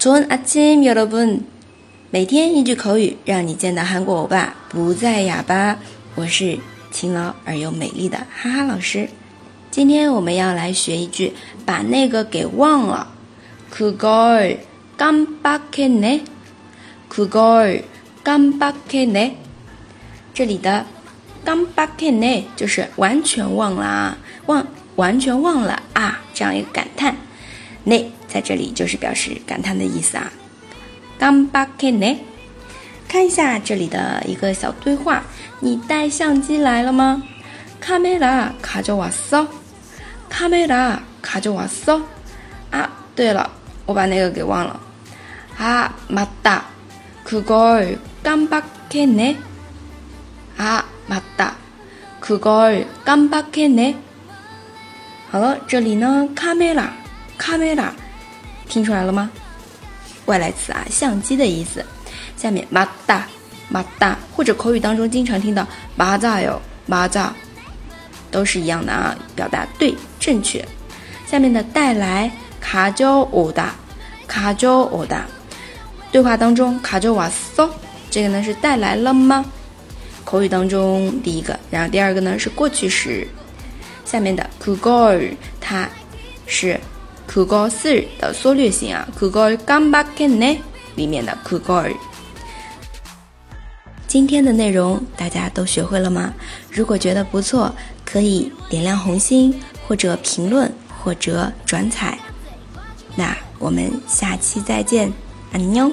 좋은아침여러 분， 每天一句口语，让你见到韩国欧巴不再哑巴。我是勤劳而又美丽的哈哈老师。今天我们要来学一句，把那个给忘了。그걸깜빡했 네， 그걸깜빡했 네。 这里的깜빡했네就是完全忘了啊，忘完全忘了啊，这样一个感叹。네 在这里就是表示感叹的意思啊。깜빡했 네， 看一下这里的一个小对话，你带相机来了吗？카메라가져왔 어？ 카메라가져왔어啊，对了，我把那个给忘了。아맞다그걸깜빡했네아맞다그걸깜빡했네好了，这里呢，카메라卡梅拉， 听出来了吗？外来词啊，相机的意思。下面马达马达，或者口语当中经常听到马扎哟马扎，都是一样的啊，表达对正确。下面的带来卡焦欧达卡焦欧达，对话当中卡焦瓦嗦，这个呢是带来了吗？口语当中第一个，然后第二个呢是过去时。下面的그걸它是。Kugol 四的缩略型啊，Kugol Gamba Kne 里面的 Kugol。今天的内容大家都学会了吗？如果觉得不错，可以点亮红心，或者评论，或者转载。那我们下期再见，安妞。